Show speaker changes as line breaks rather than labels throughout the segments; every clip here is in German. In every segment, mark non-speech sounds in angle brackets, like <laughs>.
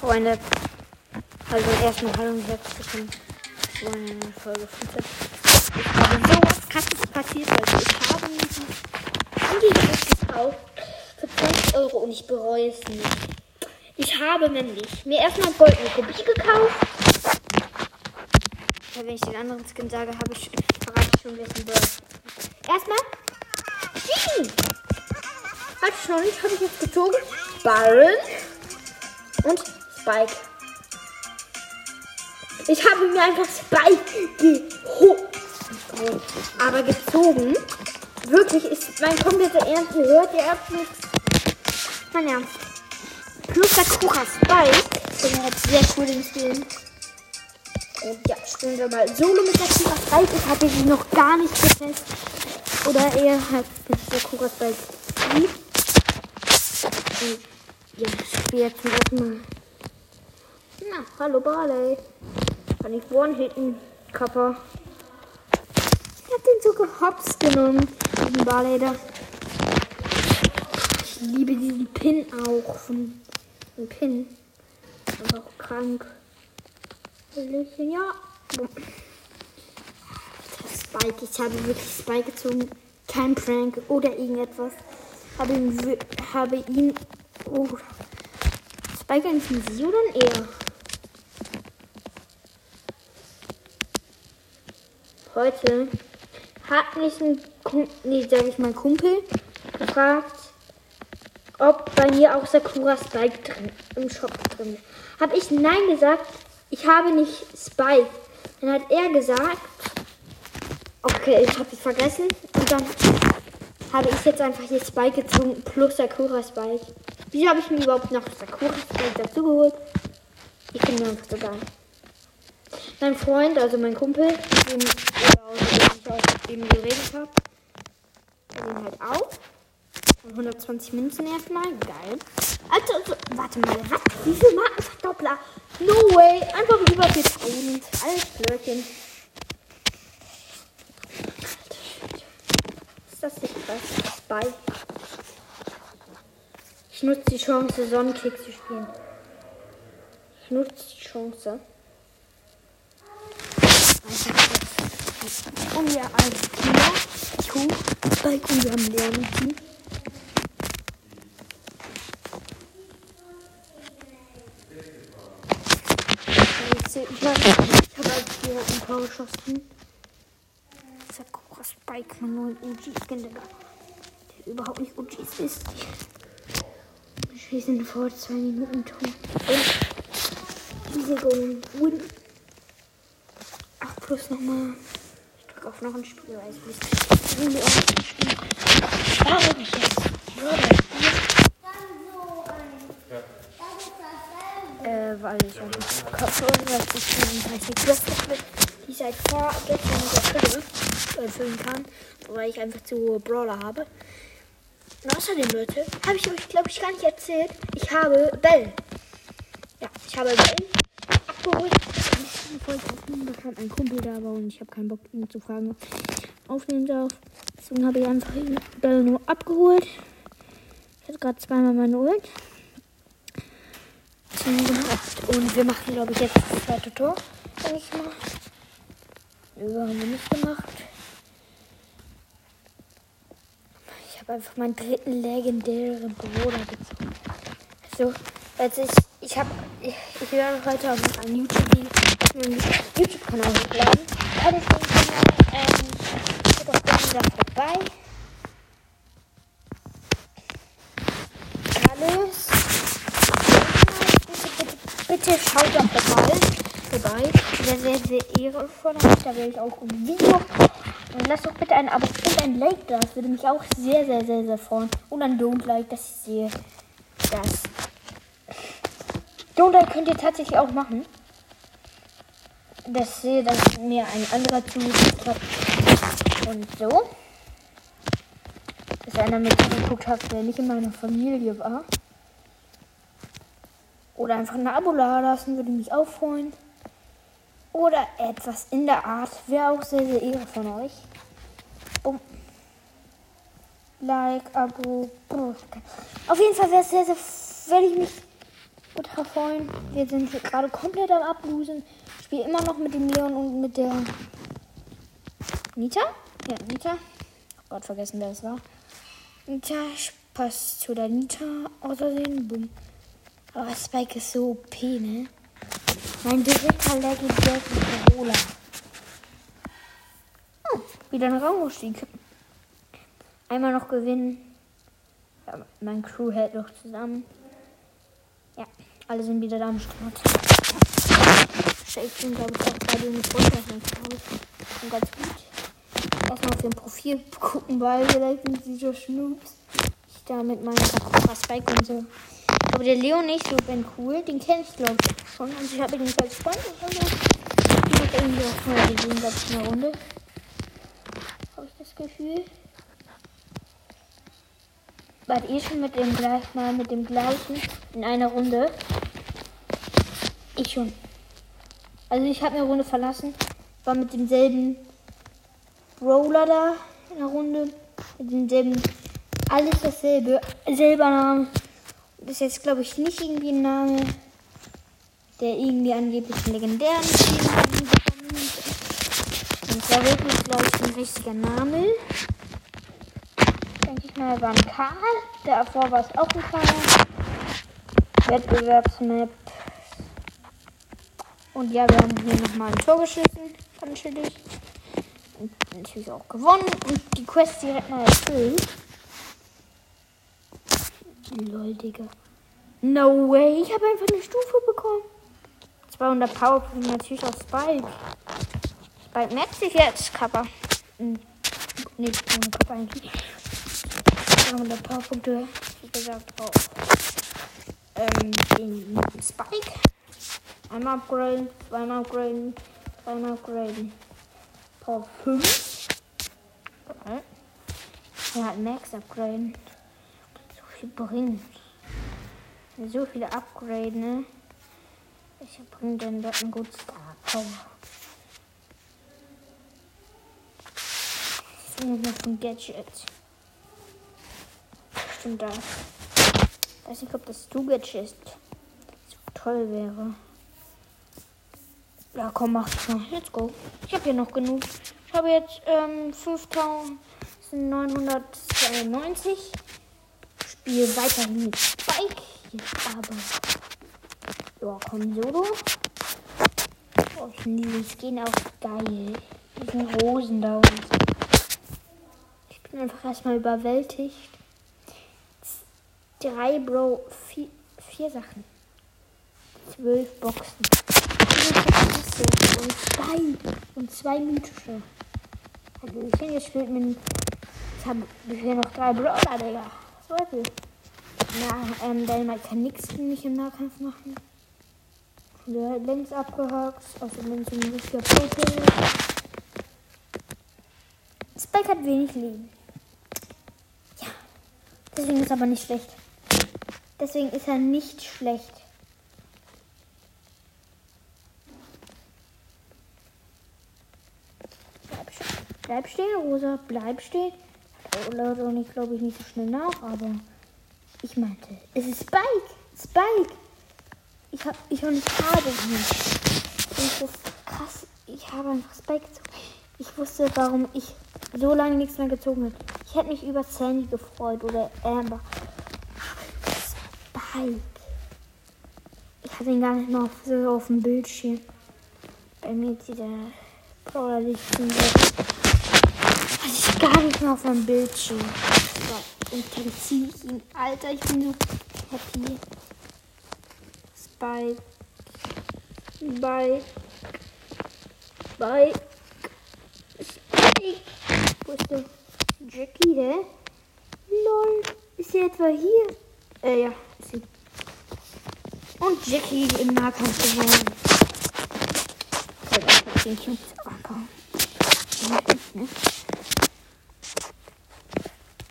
Freunde. Also erstmal hallo und herzlich willkommen zu einer Folge 15. Ich habe so was krasses passiert, also ich habe mir die Antivirus gekauft für 20 Euro und ich bereue es nicht. Ich habe nämlich mir erstmal goldene Kopie gekauft. Wenn ich den anderen Skin sage, habe ich verrate ich schon wessen Bird. Erstmal Genie. Halt schon, nicht, habe ich jetzt gezogen. Byron und Spike. Ich habe mir einfach Spike geholt. Aber gezogen. Wirklich ist mein kompletter Ernst. Ihr hört ihr Ernst nichts. Mein Ernst. Plus der Kucha Spike. Der hat sehr cool den Skin. Und ja, spielen wir mal Solo mit der Kucha Spike. Ich habe sie noch gar nicht getestet. Oder eher halt mit der Kucha Spike. Und ja, ich spiele jetzt Mal. Na, hallo Barley. Kann ich One-Hitten, Kappa. Ich hab den so gehops genommen, diesen Barley da. Ich liebe diesen Pin auch von dem Pin. Aber auch krank. Ja. Spike, ich habe wirklich Spike gezogen. Kein Prank oder irgendetwas. Habe ihn, habe ihn Oh. Spike ein sie oder ein er? Heute hat mich ein Kumpel, nee, sag ich mal Kumpel, gefragt, ob bei mir auch Sakura Spike drin, im Shop drin ist. Habe ich nein gesagt, ich habe nicht Spike. Dann hat er gesagt, okay, ich habe es vergessen. Und dann habe ich jetzt einfach hier Spike gezogen plus Sakura Spike. Wieso habe ich mir überhaupt noch Sakura Spike dazu geholt? Ich bin mir einfach so geil. Mein Freund, also mein Kumpel, mit dem, ich auch eben geredet habe, der den halt auch. 120 Münzen erstmal. Geil. Also, also, warte mal, was? Wie viel Markenverdoppler? No way. Einfach über 4000. Alles Blödchen. Ist das nicht was? Spike. Ich nutze die Chance, Sonnenkick zu spielen. Ich nutze die Chance. Und wir als Killer, Kuh, Spike und wir haben Leon im Team. Ich ich habe als hier ein Tor geschossen. Sakura Spike, mein neuen OG-Skin, Digga. Der überhaupt nicht OGs ist. Wir sind vor zwei Minuten tot. Und diese Golden Win. Plus nochmal. Ich drücke auf noch ein Spiel, weil ich will nicht spielen. Warum ich jetzt? Äh, weil ich einfach Kopfhörer, weil ich 34 Quest habe, die seit vorgestern in der erfüllen kann, weil ich einfach zu Brawler habe. Und außerdem, Leute, habe ich euch, glaube ich, gar nicht erzählt. Ich habe Bell. Ja, ich habe Bell abgeholt. Ich wollte aufnehmen, da ein Kumpel da war und ich habe keinen Bock, ihn zu fragen, ob ich aufnehmen darf. Deswegen habe ich einfach Bell nur abgeholt. Ich hatte gerade zweimal meine Ult. Und wir machen, glaube ich, jetzt das zweite Tor. Denke ich mal. Über haben wir nicht gemacht. habe einfach meinen dritten legendären Bruder gezogen. So, also ich, ich habe, ich, ich werde heute auch einen YouTube-Kanal YouTube hochladen. Den Kanal, ähm, schaut doch gerne da vorbei. Alles. Bitte, bitte, bitte schaut doch mal vorbei. Sehr, sehr, sehr ehrenvoll. Da werde ich auch ein Video und lasst doch bitte ein Abo und ein Like da. Das würde mich auch sehr, sehr, sehr, sehr freuen. Und ein Don't Like, dass ich sehe, dass. Don't Like könnt ihr tatsächlich auch machen. Das sehe, dass mir ein anderer zugeguckt hat. Und so. Dass einer mit zugeguckt hat, der nicht in meiner Familie war. Oder einfach ein Abo lassen, würde mich auch freuen oder etwas in der Art. Wäre auch sehr, sehr ehre von euch. Um Like, Abo. Auf jeden Fall wäre es sehr, sehr, wenn ich mich Ultra Freund. Wir sind gerade komplett am Ablosen. Spiele immer noch mit dem Leon und mit der Nita. Ja, Nita. Oh Gott, vergessen, wer es war. Nita passt zu der Nita außersehen. Bumm. Aber Spike ist so OP, ne? Mein dritter Legendär Carola. Hm, wieder ein Rangaufstieg. Einmal noch gewinnen. Ja, mein Crew hält noch zusammen. Ja, alle sind wieder da am Start. Shake sind, glaube ich, auch beide mit runter. Und ganz gut. Erstmal auf dem Profil gucken, weil vielleicht sind sie so Schnoops. Ich da mit meinem Spike und so. Aber der Leon nicht so bin cool. Den kenne ich, glaube ich, schon. Und ich habe ihn nicht als Freund oder so. Ich habe irgendwie auch schon mal gesehen, glaube ich, in der Runde. Habe ich das Gefühl. Wart ihr schon mit dem gleichen mal mit dem gleichen in einer Runde? Ich schon. Also ich habe eine Runde verlassen, war mit demselben Brawler da in der Runde, mit demselben alles dasselbe, selber Name. Das ist jetzt glaube ich nicht irgendwie ein Name, der irgendwie angeblich einen legendären Team hat. Und da wirklich glaube ich ein richtiger Name denke ich mal, war ein Karl. Der davor war es auch ein Karl. Wettbewerbsmap. Und ja, wir haben hier nochmal ein Tor geschissen. Ganz. Und natürlich auch gewonnen. Und die Quest direkt mal erfüllt. Lol, Digga. No way. Ich habe einfach eine Stufe bekommen. 200 Powerpunkte natürlich auf Spike. Spike merkt sich jetzt, Kappa. Hm. Nicht ohne Kappa eigentlich. 200 Powerpunkte, wie gesagt, auf ähm, den Spike. Einmal upgraden, zweimal upgraden, zweimal upgraden. Power 5. Okay. Er hat Max upgraden. So viel bringt. So viele upgraden, ne? Welche bringt denn das ein gutes Star Power? Das ist nur von Gadget bestimmt da. Ich weiß nicht, ob das Stugatch ist. So toll wäre. Ja, komm, mach mal. Let's go. Ich habe hier noch genug. Ich habe jetzt ähm, 5992. Spiele weiterhin mit Spike. Jetzt aber. Ja, komm, Solo. Oh, ich diese Skin auch geil. Diesen Rosen da unten. Ich bin einfach erstmal überwältigt drei Bro, vier, vier Sachen. Zwölf Boxen. Und zwei, und zwei mythische. Also ich finde, jetzt spielt mit. Jetzt haben wir noch drei Brawler, Digga. Zweifel. Na, ähm, Dynamite kann nichts für mich im Nahkampf machen. Hat längst abgehakt. Außerdem ist ein richtiger Profi. Spike hat wenig Leben. Ja. Deswegen ist aber nicht schlecht. Deswegen ist er nicht schlecht. Bleib, bleib stehen, Rosa. Bleib stehen. Oh, Leute, und ich glaube ich nicht so schnell nach, aber ich meinte, es ist Spike. Spike. Ich habe ich habe nicht. Das ist krass. Ich habe einfach Spike gezogen. Ich wusste, warum ich so lange nichts mehr gezogen habe. Ich hätte mich über Sandy gefreut oder Amber. Hype. Ich hatte ihn gar nicht noch so auf dem Bildschirm. Bei mir zieht der Brawler nicht Hatte ich gar nicht mehr auf dem Bildschirm. So, und dann ziehe ich ihn. Alter, ich bin so happy. Spike. Spike. Spike. Spike. Wo ist der Jackie, hä? Lol. Ist sie etwa hier? Äh, ja. Und Jackie im Nahkampf gewonnen. den Cubes abbauen.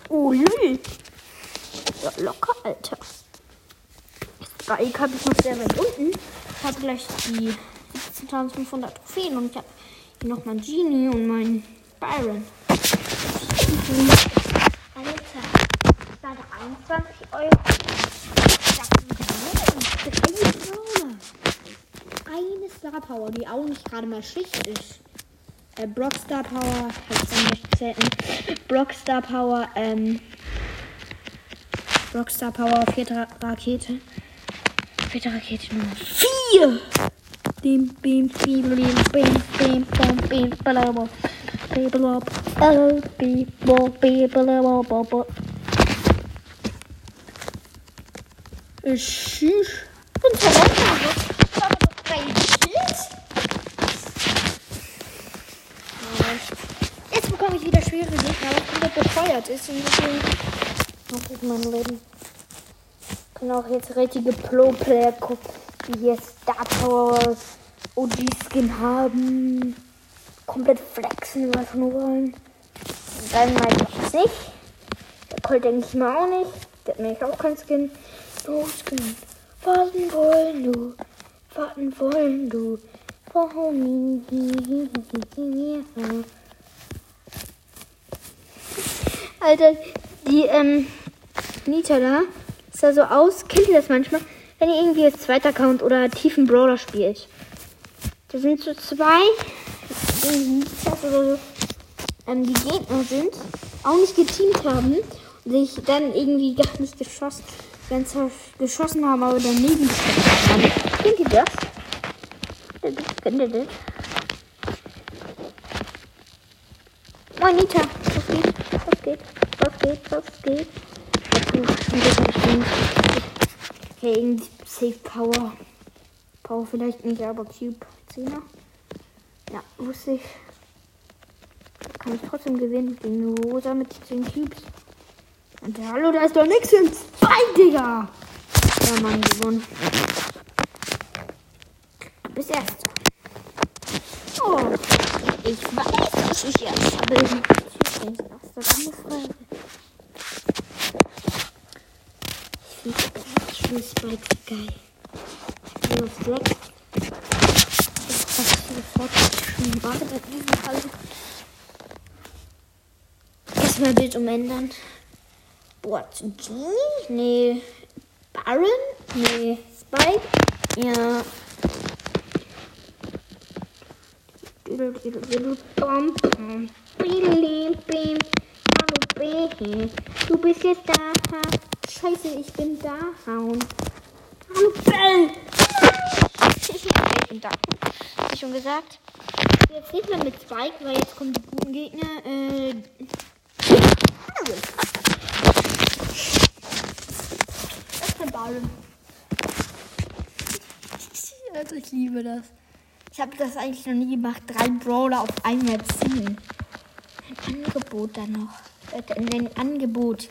Oh, Lül. Ja, locker, Alter. Spike habe ich noch sehr weit unten. Ich habe gleich die 17.500 Trophäen und ich habe hier noch mein Genie und mein Byron. Alter, gerade 21 Euro. 3 Star Power, die auch nicht gerade mal Schicht ist äh, Brockstar Power, halt selten. Brockstar Power, ähm, Brockstar Power, vierte Rakete. Vierte Rakete Nummer vier. Bim, bim, bim, bim, bim, bim, bim, bim, bim, Bibelop, oh, bibo, bibelop, bobo. Tschüss. Wieder befeuert ist. Und deswegen noch ist mein Leben. Ich kann auch jetzt richtige Pro-Player gucken, die hier Star Power OG-Skin haben. Komplett flexen, was nur wollen. Dann mal ich nicht. Der Colt denke ich mal auch nicht. Der hat nämlich auch kein Skin. Los, Skin. Warten wollen du. Warten wollen du. Warum? Alter, die, ähm, Nita da, sah so aus, kennt ihr das manchmal, wenn ihr irgendwie als zweiter Account oder tiefen Brawler spielt. Da sind so zwei, oder so, ähm, die Gegner sind, auch nicht geteamt haben und sich dann irgendwie gar nicht geschossen, ganz geschossen haben, aber daneben geschossen haben. Kennt ihr das? Kennt ihr das? Moin Nita? Was geht? Geht? Was geht? Okay, irgendwie Safe Power. Power vielleicht nicht, aber Cube 10er. Ja, wusste ich. Kann ich trotzdem gewinnen gegen Rosa mit 10 Cubes. Und hallo, da ist doch nichts im Zwei, Digga! Ja, Mann, gewonnen. Du bist Erster. Oh, ich weiß, dass ich Erster bin. Übrigens, erster Frage. Finde Spike geil. Ich bin auf Flex. Ich hab sofort schon warte bei diesem Fall. Erstmal Bild umändern. What? G? Nee. Baron? Nee. Spike? Ja. Du bist jetzt da. Scheiße, ich bin da. Hauen. Hallo, Bell. Ich bin da. Hab ich schon gesagt. Jetzt nicht mehr mit Spike, weil jetzt kommen die guten Gegner. Äh. Das ist ein Baron. <laughs> Also ich liebe das. Ich habe das eigentlich noch nie gemacht. Drei Brawler auf einmal ziehen. Ein Angebot dann noch. Ein Angebot.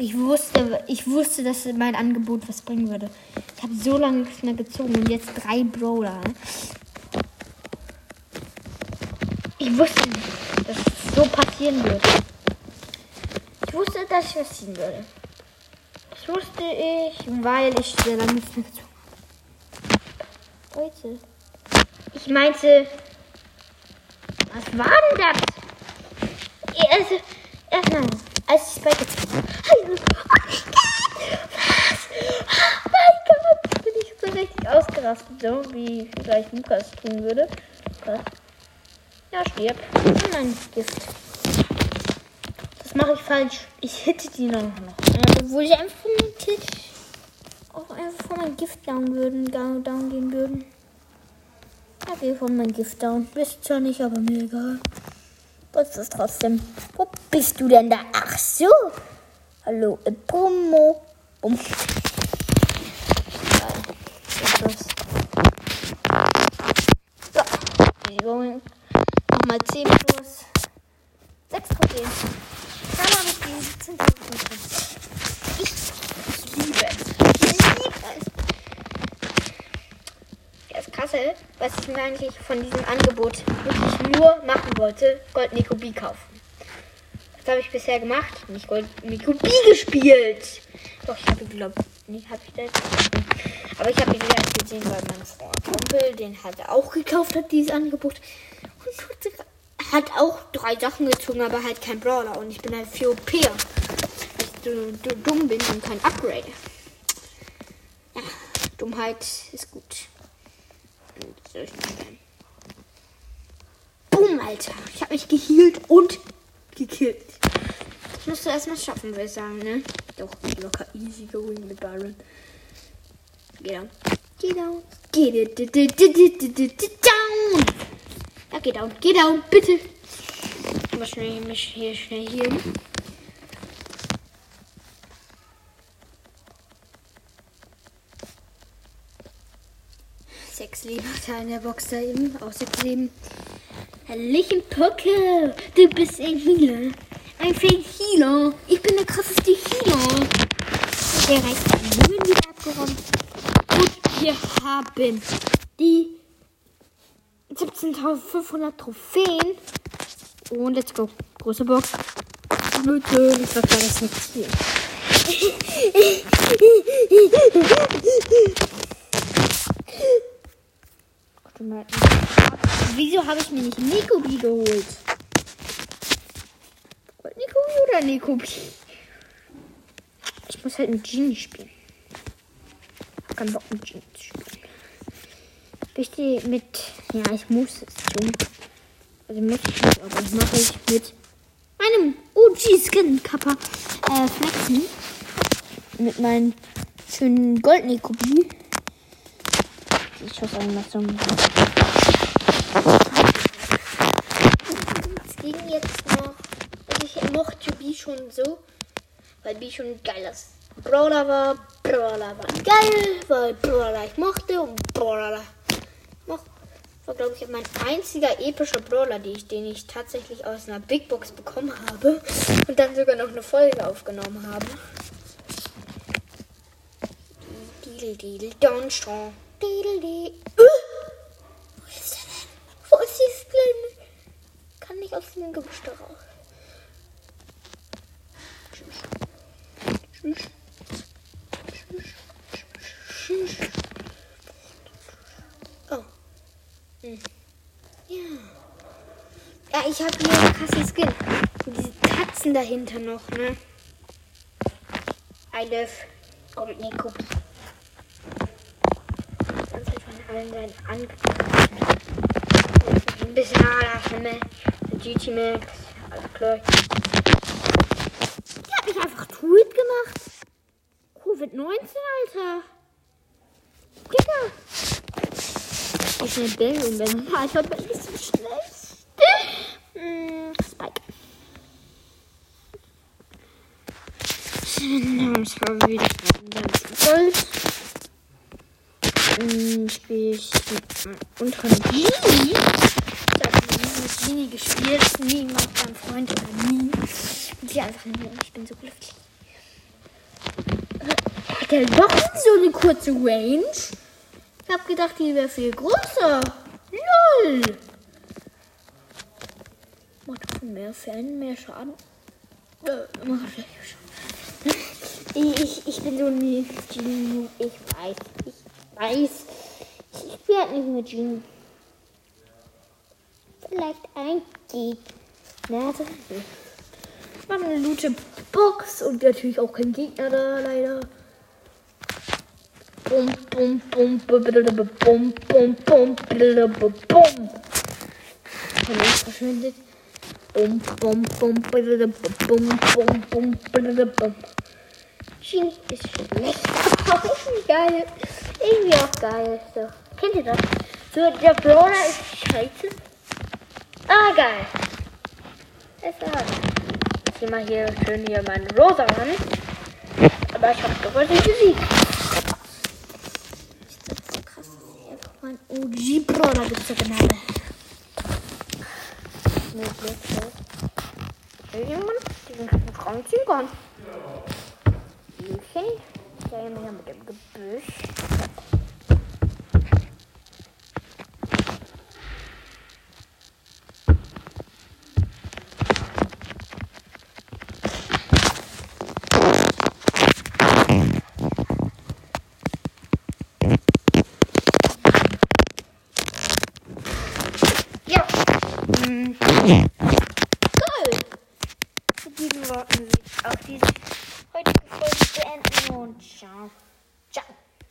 Ich wusste, ich wusste, dass mein Angebot was bringen würde. Ich habe so lange nicht mehr gezogen und jetzt drei Brawler. Ich wusste nicht, dass es so passieren würde. Ich wusste, dass ich was ziehen würde. Das wusste ich, weil ich sehr lange nicht mehr gezogen habe. Leute. Ich meinte. Was war denn das? Also, erstmal, als ich bei Oh mein Gott! Bin ich so richtig ausgerastet, so wie vielleicht Lukas tun würde. Ja, stirb. Und ein Gift. Das mache ich falsch. Ich hitte die noch. noch. Obwohl ich einfach nicht auch einfach von meinem Gift down würden, down gehen würden. Ja, geh von meinem Gift down. Bist zwar nicht, aber mir egal. Was ist trotzdem? Wo bist du denn da? Ach so. Hallo, äh, Promo. Bumm. So, Übungen. Nochmal 10 plus 6 Trophäen. Dann habe ich die 10 Trophäen. Ich liebe es. Kassel, was ich mir eigentlich von diesem Angebot wirklich nur machen wollte, Gold Nico B kaufen. Das habe ich bisher gemacht. Nicht Gold Nico B gespielt. Doch, ich habe glaube nee, habe ich das? Aber ich habe ihn wieder gesehen, weil mein Freund Kumpel, den hat er auch gekauft hat, dieses Angebot. Und hat auch drei Sachen gezogen, aber halt kein Brawler. Und ich bin halt für OP. Weil ich du, du dumm bin und kein Upgrade. Ja, Dummheit ist gut. soll ich nicht werden. Boom, Alter. Ich habe mich gehealt und gekillt. Das musst du erstmal schaffen, würde ich sagen, ne? Doch, locker easy going mit Byron. Down. Geh down. Geh down. Ja, geh down. Geh down, bitte. Ich muss mich hier schnell hier. Er in der Box da eben. Leben. Herrlichen Pocke. Du bist ein Healer. Ein Fake Healer. Ich bin der krasseste Healer. Der reicht Mühen wieder abgeräumt. Und wir haben die 17.500 Trophäen. Und let's go. Große Box. Bitte. Ich sag das nichts <laughs> hier. Wieso habe ich mir nicht Nikobi geholt? Nikobi oder Nikobi? Ich muss halt mit Genie spielen. Ich hab keinen Bock mit Genie zu spielen. Richtig mit. Ja, ich muss es tun. Also muss ich nicht, aber ich mache ich mit meinem OG-Skin Kappa äh, flexen. Mit meinem schönen Gold-Nikobi. Die Schussanimation. Es ging jetzt noch. Ich mochte B schon so, weil B schon ein geiles Brawler war. Brawler war geil, weil Brawler ich mochte und Brawler war, glaube ich, mein einziger epischer Brawler, die ich, den ich tatsächlich aus einer Big Box bekommen habe <laughs> und dann sogar noch eine Folge aufgenommen habe. Deal, deal, don't deal. Uh! Wo ist der denn? Wo ist die Skin? Kann nicht aus dem Gebüsch da raus. Oh. Hm. Ja. Ja, ich habe hier einen krassen Skin. Und diese Katzen dahinter noch, ne? I love Nico. Allen seinen Angriffen. Ein bisschen Ader, ne? GT Max, alles klar. Die hat mich einfach Tweet gemacht. Covid-19, Alter. Digga. Ich bin Bell und wenn ich hab nicht so schlecht. Hm, Spike. <laughs> Das war wieder ganz Gold. Hm, spiele ich mit unteren Genie. Ich habe Genie gespielt. Nie mit meinem Freund oder nie. Und sie einfach nie. Ich bin so glücklich. Hat er doch so eine kurze Range? Ich hab gedacht, die wäre viel größer. Lol. Macht mehr Fan, mehr Schaden. Äh, macht Schaden. <laughs> Ich, ich bin so Genie. Ich weiß. Ich weiß. Ich halt nicht mit Genie. Vielleicht ein Gegner drin. Mache eine loote Box und natürlich auch kein Gegner da, leider. Bum, bum, bum, bum, bum, bum, bum, bum, bum. Wenn es verschwindet. Bum, bum, bum, bum, bum, bum, bum, bum. Genie ist schlecht, <laughs> geil. Irgendwie auch geil. So, kennt ihr das? So, der Brawler ist scheiße. Ah, geil. Ist ja Ich zieh mal hier schön hier meinen Rosa ran. Aber ich hab doch heute gesiegt. Das ist so krass, dass ich einfach meinen OG-Brawler gezogen habe. Möglich, so. Irgendjemand diesen Schrank ziehen kann. Okay. Hier mit dem Gebüsch.